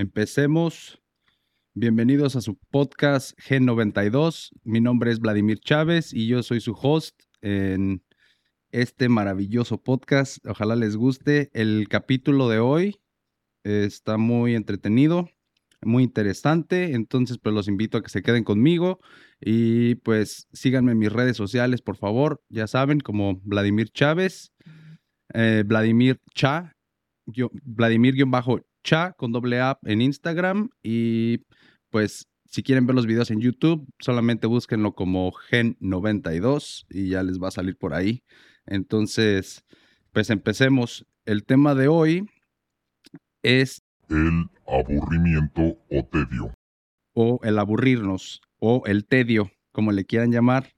Empecemos. Bienvenidos a su podcast G92. Mi nombre es Vladimir Chávez y yo soy su host en este maravilloso podcast. Ojalá les guste. El capítulo de hoy está muy entretenido, muy interesante. Entonces, pues los invito a que se queden conmigo y pues síganme en mis redes sociales, por favor. Ya saben, como Vladimir Chávez, eh, Vladimir Cha, Vladimir-Cha con doble A en Instagram y pues si quieren ver los videos en YouTube, solamente búsquenlo como Gen92 y ya les va a salir por ahí. Entonces, pues empecemos. El tema de hoy es el aburrimiento o tedio. O el aburrirnos, o el tedio, como le quieran llamar.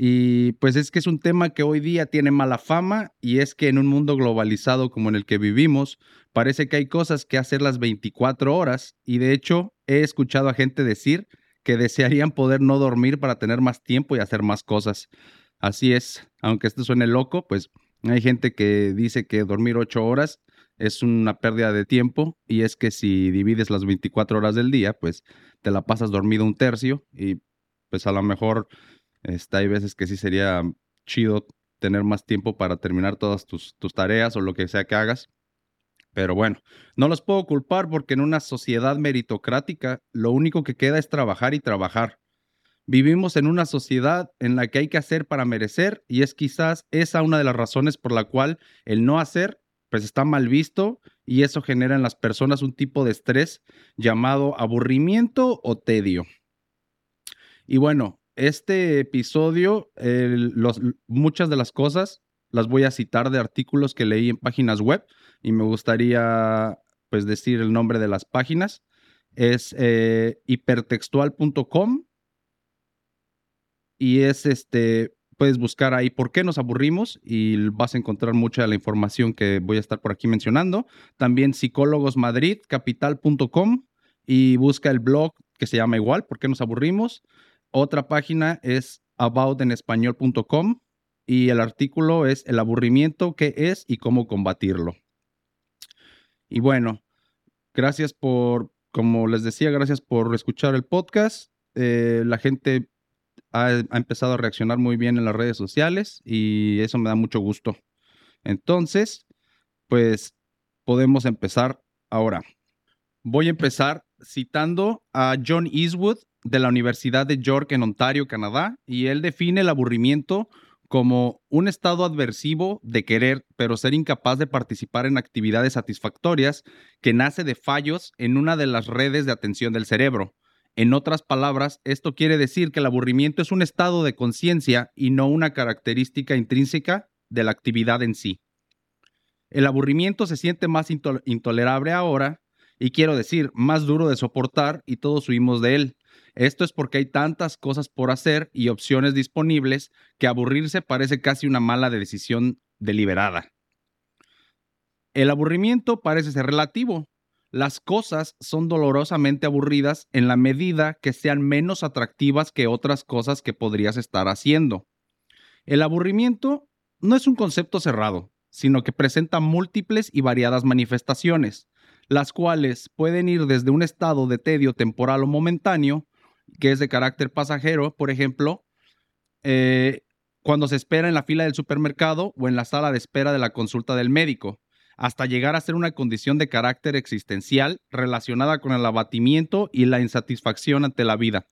Y pues es que es un tema que hoy día tiene mala fama y es que en un mundo globalizado como en el que vivimos, parece que hay cosas que hacer las 24 horas y de hecho he escuchado a gente decir que desearían poder no dormir para tener más tiempo y hacer más cosas. Así es, aunque esto suene loco, pues hay gente que dice que dormir 8 horas es una pérdida de tiempo y es que si divides las 24 horas del día, pues te la pasas dormido un tercio y pues a lo mejor este, hay veces que sí sería chido tener más tiempo para terminar todas tus, tus tareas o lo que sea que hagas. Pero bueno, no los puedo culpar porque en una sociedad meritocrática lo único que queda es trabajar y trabajar. Vivimos en una sociedad en la que hay que hacer para merecer y es quizás esa una de las razones por la cual el no hacer pues está mal visto y eso genera en las personas un tipo de estrés llamado aburrimiento o tedio. Y bueno, este episodio, muchas de las cosas las voy a citar de artículos que leí en páginas web y me gustaría pues decir el nombre de las páginas. Es eh, hipertextual.com y es este, puedes buscar ahí por qué nos aburrimos y vas a encontrar mucha de la información que voy a estar por aquí mencionando. También psicólogosmadridcapital.com y busca el blog que se llama igual, ¿por qué nos aburrimos? Otra página es aboutenespañol.com y el artículo es el aburrimiento, qué es y cómo combatirlo. Y bueno, gracias por, como les decía, gracias por escuchar el podcast. Eh, la gente ha, empezado a reaccionar muy bien en las redes sociales y eso me da mucho gusto. Entonces, pues podemos empezar ahora. Voy a empezar citando a John Eastwood de la Universidad de York en Ontario, Canadá, y él define el aburrimiento como un estado adversivo de querer, pero ser incapaz de participar en actividades satisfactorias que nace de fallos en una de las redes de atención del cerebro, en otras palabras, esto quiere decir que el aburrimiento es un estado de conciencia y no una característica intrínseca de la actividad en sí. El aburrimiento se siente más intolerable ahora y quiero decir, más duro de soportar y todos huimos de él. Esto es porque hay tantas cosas por hacer y opciones disponibles que aburrirse parece casi una mala decisión deliberada. El aburrimiento parece ser relativo, las cosas son dolorosamente aburridas en la medida que sean menos atractivas que otras cosas que podrías estar haciendo. El aburrimiento no es un concepto cerrado, sino que presenta múltiples y variadas manifestaciones, las cuales pueden ir desde un estado de tedio temporal o momentáneo, que es de carácter pasajero, por ejemplo, eh, cuando se espera en la fila del supermercado o en la sala de espera de la consulta del médico, hasta llegar a ser una condición de carácter existencial relacionada con el abatimiento y la insatisfacción ante la vida.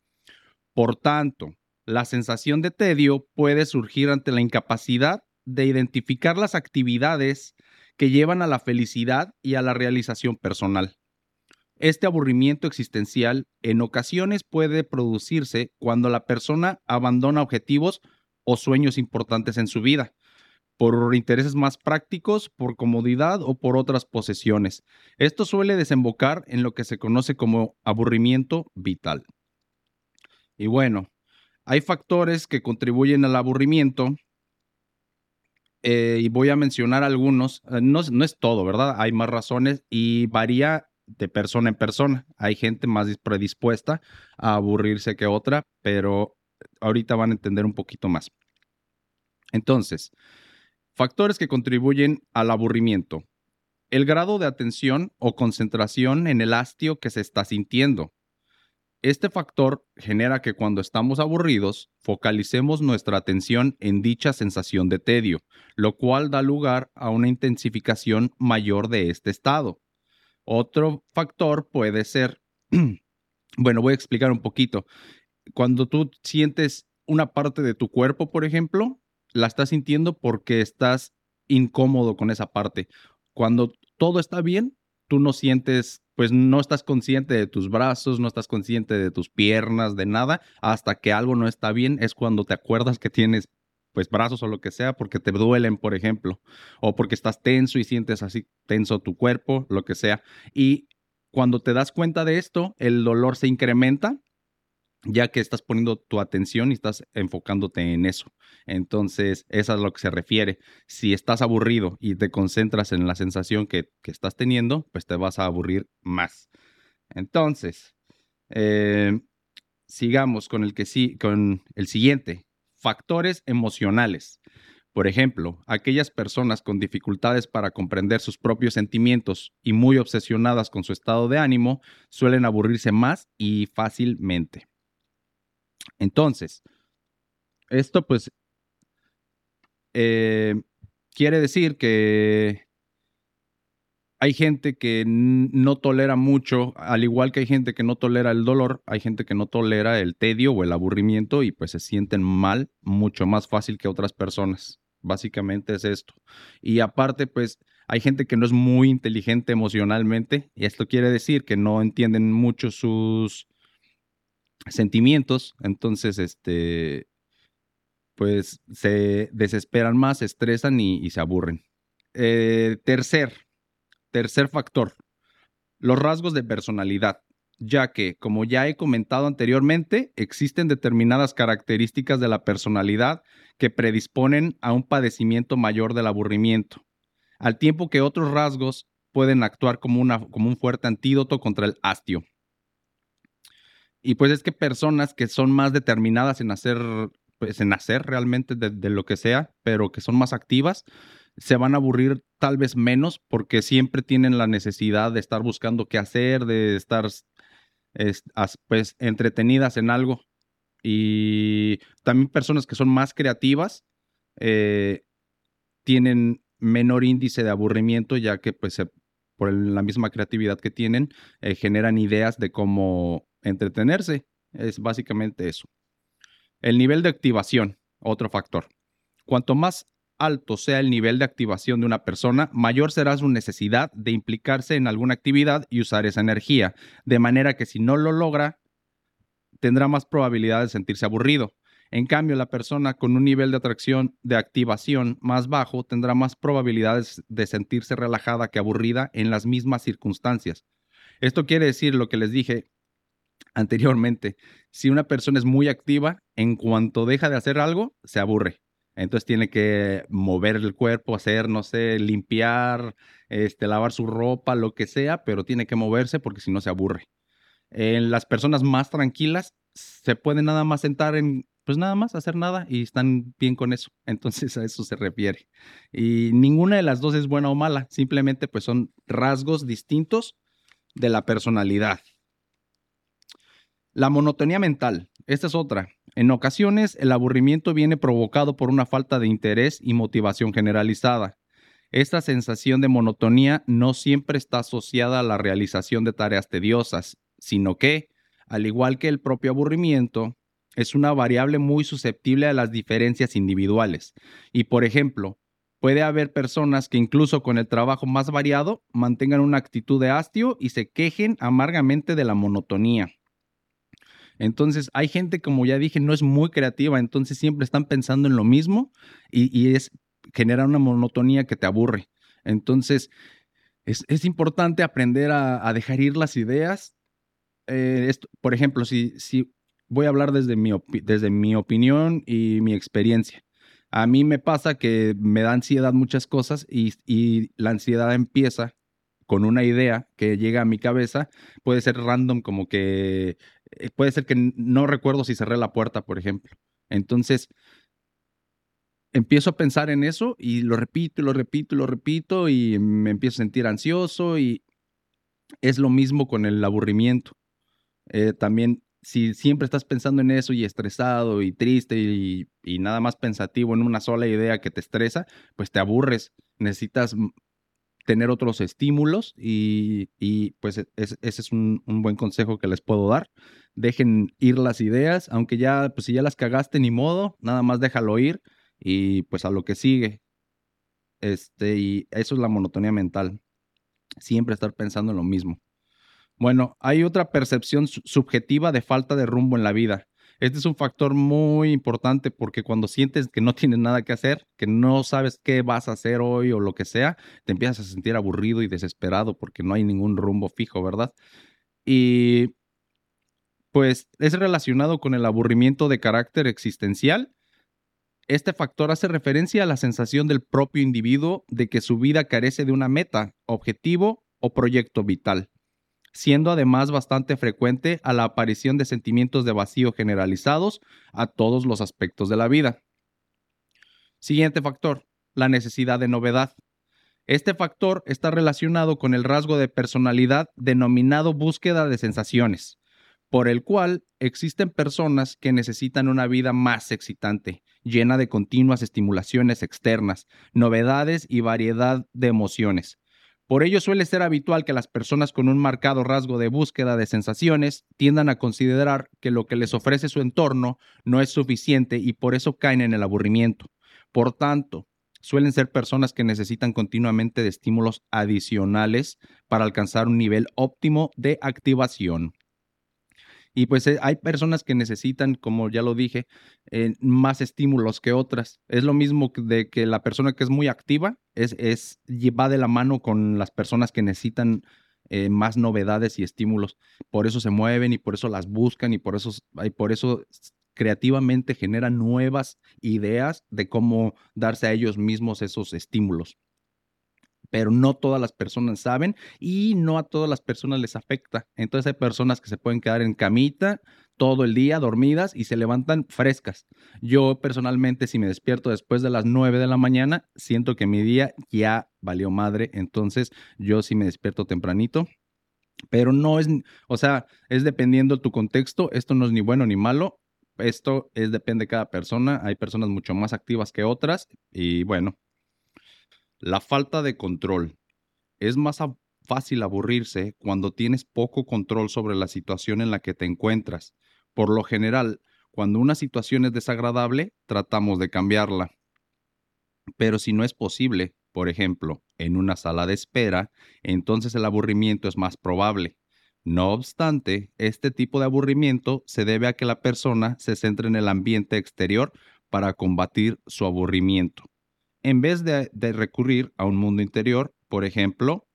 Por tanto, la sensación de tedio puede surgir ante la incapacidad de identificar las actividades que llevan a la felicidad y a la realización personal. Este aburrimiento existencial en ocasiones puede producirse cuando la persona abandona objetivos o sueños importantes en su vida, por intereses más prácticos, por comodidad o por otras posesiones. Esto suele desembocar en lo que se conoce como aburrimiento vital. Y bueno, hay factores que contribuyen al aburrimiento eh, y voy a mencionar algunos. Eh, no, no es todo, ¿verdad? Hay más razones y varía de persona en persona. Hay gente más predispuesta a aburrirse que otra, pero ahorita van a entender un poquito más. Entonces, Factores que contribuyen al aburrimiento. el grado de atención o concentración en el hastio que se está sintiendo. Este factor genera que cuando estamos aburridos, focalicemos nuestra atención en dicha sensación de tedio, lo cual da lugar a una intensificación mayor de este estado. Otro factor puede ser, bueno, voy a explicar un poquito. Cuando tú sientes una parte de tu cuerpo, por ejemplo, la estás sintiendo porque estás incómodo con esa parte. Cuando todo está bien, tú no sientes, pues no estás consciente de tus brazos, no estás consciente de tus piernas, de nada, hasta que algo no está bien, es cuando te acuerdas que tienes pues brazos o lo que sea, porque te duelen, por ejemplo, o porque estás tenso y sientes así tenso tu cuerpo, lo que sea. Y cuando te das cuenta de esto, el dolor se incrementa ya que estás poniendo tu atención y estás enfocándote en eso. Entonces, eso es a lo que se refiere. Si estás aburrido y te concentras en la sensación que, estás teniendo, pues te vas a aburrir más. Entonces, eh, sigamos con el que sí, con el siguiente. Factores emocionales. Por ejemplo, aquellas personas con dificultades para comprender sus propios sentimientos y muy obsesionadas con su estado de ánimo suelen aburrirse más y fácilmente. Entonces, esto pues eh, quiere decir que hay gente que no tolera mucho, al igual que hay gente que no tolera el dolor, hay gente que no tolera el tedio o el aburrimiento y pues se sienten mal mucho más fácil que otras personas. Básicamente es esto. Y aparte, pues hay gente que no es muy inteligente emocionalmente y esto quiere decir que no entienden mucho sus sentimientos, entonces, este, pues se desesperan más, se estresan y, se aburren. Eh, tercer, tercer factor, los rasgos de personalidad, ya que, como ya he comentado anteriormente, existen determinadas características de la personalidad que predisponen a un padecimiento mayor del aburrimiento, al tiempo que otros rasgos pueden actuar como, una, como un fuerte antídoto contra el hastio. Y pues es que personas que son más determinadas en hacer, pues en hacer realmente de, lo que sea, pero que son más activas, se van a aburrir tal vez menos porque siempre tienen la necesidad de estar buscando qué hacer, de estar pues entretenidas en algo. Y también personas que son más creativas eh, tienen menor índice de aburrimiento ya que pues por la misma creatividad que tienen eh, generan ideas de cómo entretenerse. Es básicamente eso. El nivel de activación, otro factor. Cuanto más alto sea el nivel de activación de una persona, mayor será su necesidad de implicarse en alguna actividad y usar esa energía, de manera que si no lo logra, tendrá más probabilidad de sentirse aburrido. En cambio, la persona con un nivel de atracción de activación más bajo tendrá más probabilidades de sentirse relajada que aburrida en las mismas circunstancias. Esto quiere decir lo que les dije anteriormente, si una persona es muy activa, en cuanto deja de hacer algo, se aburre. Entonces tiene que mover el cuerpo, hacer, no sé, limpiar, este, lavar su ropa, lo que sea, pero tiene que moverse porque si no se aburre. En las personas más tranquilas se pueden nada más sentar en, pues nada más hacer nada y están bien con eso. Entonces a eso se refiere. Y ninguna de las dos es buena o mala, simplemente pues son rasgos distintos de la personalidad. La monotonía mental, esta es otra. En ocasiones, el aburrimiento viene provocado por una falta de interés y motivación generalizada. Esta sensación de monotonía no siempre está asociada a la realización de tareas tediosas, sino que, al igual que el propio aburrimiento, es una variable muy susceptible a las diferencias individuales. Y, por ejemplo, puede haber personas que incluso con el trabajo más variado mantengan una actitud de hastio y se quejen amargamente de la monotonía. Entonces, hay gente, como ya dije, no es muy creativa, entonces siempre están pensando en lo mismo y, es genera una monotonía que te aburre. Entonces, es, importante aprender a, dejar ir las ideas. Eh, por ejemplo, si, si voy a hablar desde mi, desde mi opinión y mi experiencia. A mí me pasa que me da ansiedad muchas cosas y, y la ansiedad empieza con una idea que llega a mi cabeza, puede ser random, como que puede ser que no recuerdo si cerré la puerta, por ejemplo. Entonces, empiezo a pensar en eso y lo repito, y lo repito, y lo repito y me empiezo a sentir ansioso y es lo mismo con el aburrimiento. Eh, también si siempre estás pensando en eso y estresado y triste y, nada más pensativo en una sola idea que te estresa, pues te aburres. Necesitas tener otros estímulos y, pues e, ese es un, buen consejo que les puedo dar. Dejen ir las ideas, aunque ya, pues si ya las cagaste, ni modo, nada más déjalo ir y pues a lo que sigue. Este, y eso es la monotonía mental. Siempre estar pensando en lo mismo. Bueno, hay otra percepción subjetiva de falta de rumbo en la vida. Este es un factor muy importante porque cuando sientes que no tienes nada que hacer, que no sabes qué vas a hacer hoy o lo que sea, te empiezas a sentir aburrido y desesperado porque no hay ningún rumbo fijo, ¿verdad? Y pues es relacionado con el aburrimiento de carácter existencial. Este factor hace referencia a la sensación del propio individuo de que su vida carece de una meta, objetivo o proyecto vital siendo además bastante frecuente a la aparición de sentimientos de vacío generalizados a todos los aspectos de la vida. Siguiente factor, la necesidad de novedad. Este factor está relacionado con el rasgo de personalidad denominado búsqueda de sensaciones, por el cual existen personas que necesitan una vida más excitante, llena de continuas estimulaciones externas, novedades y variedad de emociones, por ello suele ser habitual que las personas con un marcado rasgo de búsqueda de sensaciones tiendan a considerar que lo que les ofrece su entorno no es suficiente y por eso caen en el aburrimiento. Por tanto, suelen ser personas que necesitan continuamente de estímulos adicionales para alcanzar un nivel óptimo de activación. Y pues eh, hay personas que necesitan, como ya lo dije, eh, más estímulos que otras. Es lo mismo de que la persona que es muy activa es, es va de la mano con las personas que necesitan eh, más novedades y estímulos. Por eso se mueven y por eso las buscan y por eso, y por eso creativamente generan nuevas ideas de cómo darse a ellos mismos esos estímulos pero no todas las personas saben y no a todas las personas les afecta. Entonces hay personas que se pueden quedar en camita todo el día dormidas y se levantan frescas. Yo personalmente si me despierto después de las 9 de la mañana, siento que mi día ya valió madre, entonces yo sí me despierto tempranito. Pero no es, o sea, es dependiendo de tu contexto, esto no es ni bueno ni malo, esto es depende de cada persona, hay personas mucho más activas que otras y bueno, la falta de control. Es más fácil aburrirse cuando tienes poco control sobre la situación en la que te encuentras. Por lo general, cuando una situación es desagradable, tratamos de cambiarla. Pero si no es posible, por ejemplo, en una sala de espera, entonces el aburrimiento es más probable. No obstante, este tipo de aburrimiento se debe a que la persona se centra en el ambiente exterior para combatir su aburrimiento en vez de, recurrir a un mundo interior, por ejemplo,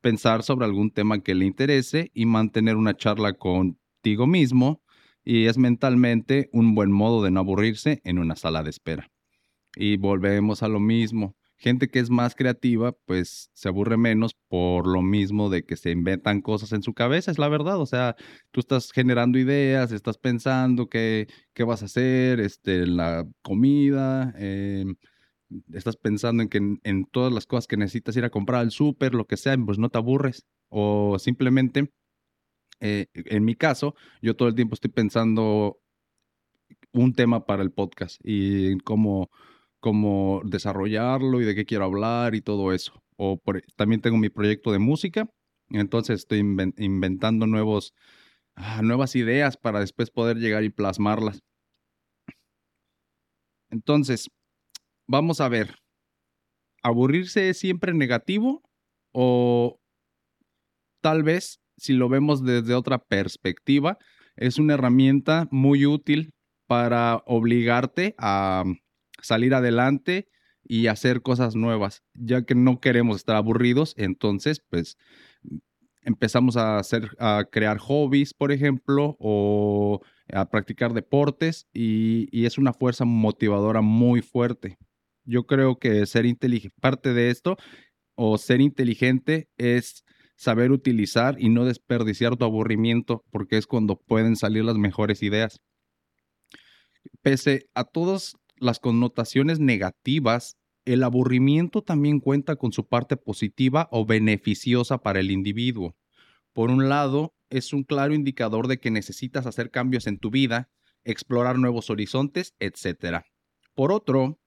pensar sobre algún tema que le interese y mantener una charla contigo mismo, y es mentalmente un buen modo de no aburrirse en una sala de espera. Y volvemos a lo mismo. Gente que es más creativa, pues se aburre menos por lo mismo de que se inventan cosas en su cabeza, es la verdad. O sea, tú estás generando ideas, estás pensando qué, qué vas a hacer, este, la comida, eh, estás pensando en que en, todas las cosas que necesitas ir a comprar al súper, lo que sea, pues no te aburres. O simplemente, eh, en mi caso, yo todo el tiempo estoy pensando un tema para el podcast y cómo, cómo desarrollarlo y de qué quiero hablar y todo eso. O también tengo mi proyecto de música, entonces estoy inventando nuevos, ah, nuevas ideas para después poder llegar y plasmarlas. Entonces, vamos a ver, ¿aburrirse es siempre negativo o tal vez si lo vemos desde otra perspectiva, es una herramienta muy útil para obligarte a salir adelante y hacer cosas nuevas, ya que no queremos estar aburridos, entonces pues empezamos a hacer a crear hobbies, por ejemplo, o a practicar deportes y, y es una fuerza motivadora muy fuerte. Yo creo que ser inteligente, parte de esto, o ser inteligente es saber utilizar y no desperdiciar tu aburrimiento, porque es cuando pueden salir las mejores ideas. Pese a todas las connotaciones negativas, el aburrimiento también cuenta con su parte positiva o beneficiosa para el individuo. Por un lado, es un claro indicador de que necesitas hacer cambios en tu vida, explorar nuevos horizontes, etc. Por otro,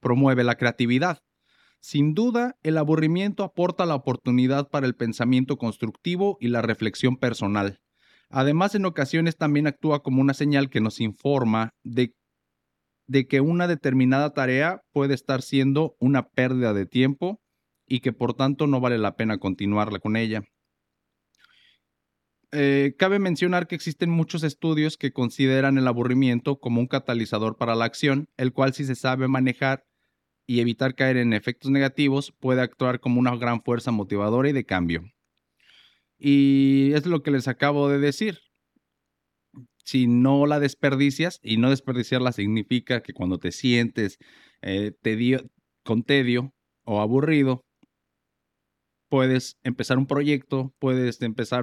promueve la creatividad. Sin duda, el aburrimiento aporta la oportunidad para el pensamiento constructivo y la reflexión personal. Además, en ocasiones también actúa como una señal que nos informa de, de, que una determinada tarea puede estar siendo una pérdida de tiempo y que por tanto no vale la pena continuarla con ella. Eh, cabe mencionar que existen muchos estudios que consideran el aburrimiento como un catalizador para la acción, el cual si se sabe manejar y evitar caer en efectos negativos, puede actuar como una gran fuerza motivadora y de cambio. Y es lo que les acabo de decir. Si no la desperdicias, y no desperdiciarla significa que cuando te sientes eh, con tedio o aburrido, puedes empezar un proyecto, puedes empezar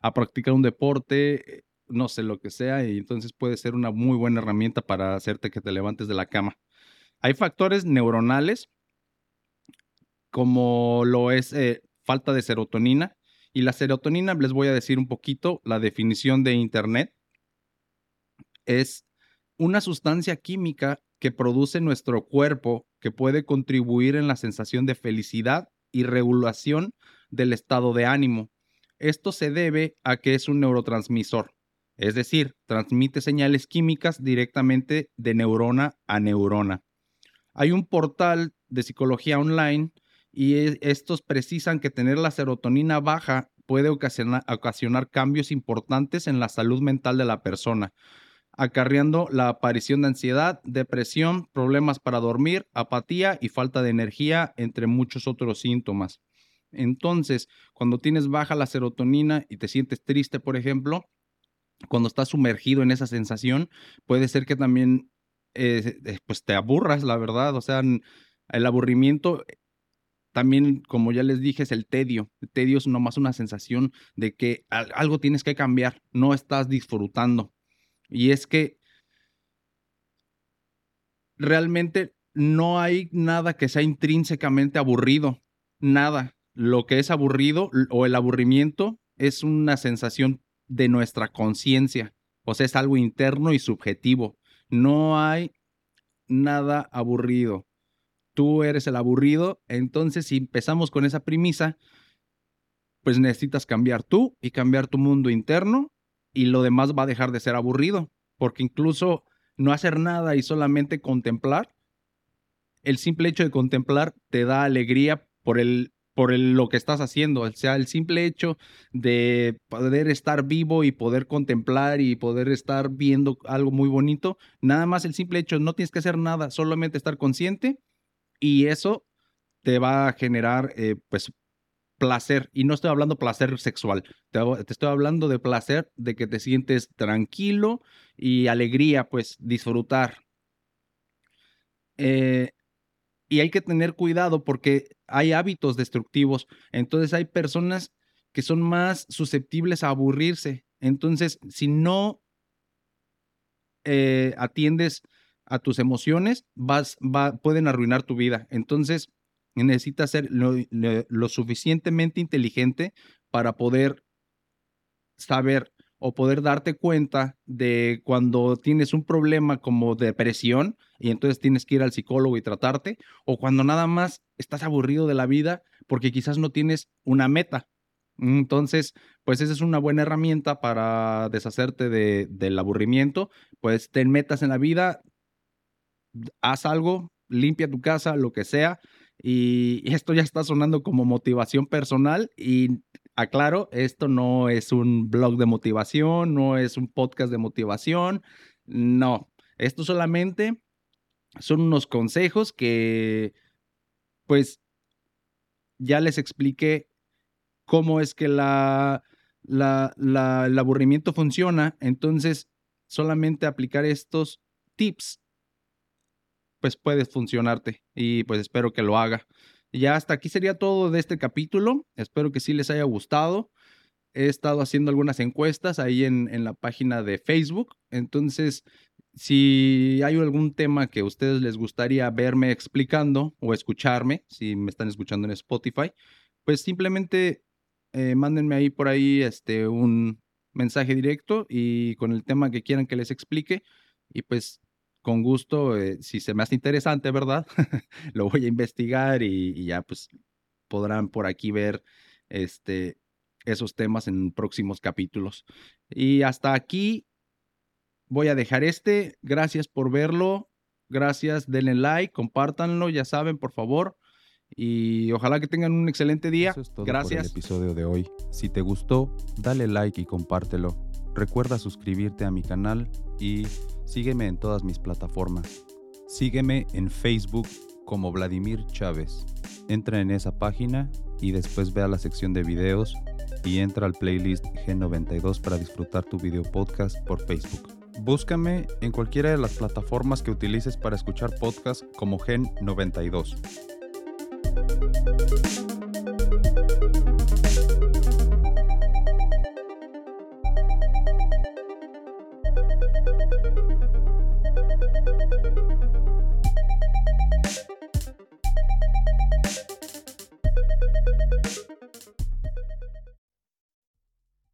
a practicar un deporte, no sé lo que sea, y entonces puede ser una muy buena herramienta para hacerte que te levantes de la cama. Hay factores neuronales, como lo es eh, falta de serotonina, y la serotonina, les voy a decir un poquito la definición de Internet, es una sustancia química que produce nuestro cuerpo que puede contribuir en la sensación de felicidad y regulación del estado de ánimo. Esto se debe a que es un neurotransmisor, es decir, transmite señales químicas directamente de neurona a neurona. Hay un portal de psicología online y estos precisan que tener la serotonina baja puede ocasionar, ocasionar cambios importantes en la salud mental de la persona, acarreando la aparición de ansiedad, depresión, problemas para dormir, apatía y falta de energía, entre muchos otros síntomas. Entonces, cuando tienes baja la serotonina y te sientes triste, por ejemplo, cuando estás sumergido en esa sensación, puede ser que también eh, eh, pues te aburras, la verdad. O sea, el aburrimiento también, como ya les dije, es el tedio. El tedio es nomás una sensación de que algo tienes que cambiar, no estás disfrutando. Y es que realmente no hay nada que sea intrínsecamente aburrido, nada. Lo que es aburrido o el aburrimiento es una sensación de nuestra conciencia, o sea, es algo interno y subjetivo. No hay nada aburrido. Tú eres el aburrido, entonces si empezamos con esa premisa, pues necesitas cambiar tú y cambiar tu mundo interno y lo demás va a dejar de ser aburrido, porque incluso no hacer nada y solamente contemplar, el simple hecho de contemplar te da alegría por el por lo que estás haciendo, o sea, el simple hecho de poder estar vivo y poder contemplar y poder estar viendo algo muy bonito, nada más el simple hecho, no tienes que hacer nada, solamente estar consciente y eso te va a generar eh, pues placer, y no estoy hablando placer sexual, te, estoy hablando de placer de que te sientes tranquilo y alegría, pues disfrutar. Eh, y hay que tener cuidado porque hay hábitos destructivos, entonces hay personas que son más susceptibles a aburrirse. Entonces, si no eh, atiendes a tus emociones, vas, va, pueden arruinar tu vida. Entonces, necesitas ser lo, suficientemente inteligente para poder saber o poder darte cuenta de cuando tienes un problema como depresión y entonces tienes que ir al psicólogo y tratarte, o cuando nada más estás aburrido de la vida porque quizás no tienes una meta. Entonces, pues esa es una buena herramienta para deshacerte de, del aburrimiento. Pues ten metas en la vida, haz algo, limpia tu casa, lo que sea, y esto ya está sonando como motivación personal y aclaro, esto no es un blog de motivación, no es un podcast de motivación, no, esto solamente son unos consejos que pues ya les expliqué cómo es que la, la, el aburrimiento funciona, entonces solamente aplicar estos tips pues puede funcionarte y pues espero que lo haga. Ya hasta aquí sería todo de este capítulo. Espero que sí les haya gustado. He estado haciendo algunas encuestas ahí en, en la página de Facebook. Entonces, si hay algún tema que a ustedes les gustaría verme explicando o escucharme, si me están escuchando en Spotify, pues simplemente eh, mándenme ahí por ahí este, un mensaje directo y con el tema que quieran que les explique. Y pues con gusto, eh, si se me hace interesante, ¿verdad? Lo voy a investigar y, y, ya pues podrán por aquí ver este, esos temas en próximos capítulos. Y hasta aquí voy a dejar este. Gracias por verlo. Gracias, denle like, compártanlo, ya saben, por favor. Y ojalá que tengan un excelente día. Eso es todo Gracias. por el episodio de hoy. Si te gustó, dale like y compártelo. Recuerda suscribirte a mi canal y sígueme en todas mis plataformas. Sígueme en Facebook como Vladimir Chávez. Entra en esa página y después ve a la sección de videos y entra al playlist G92 para disfrutar tu video podcast por Facebook. Búscame en cualquiera de las plataformas que utilices para escuchar podcast como Gen92.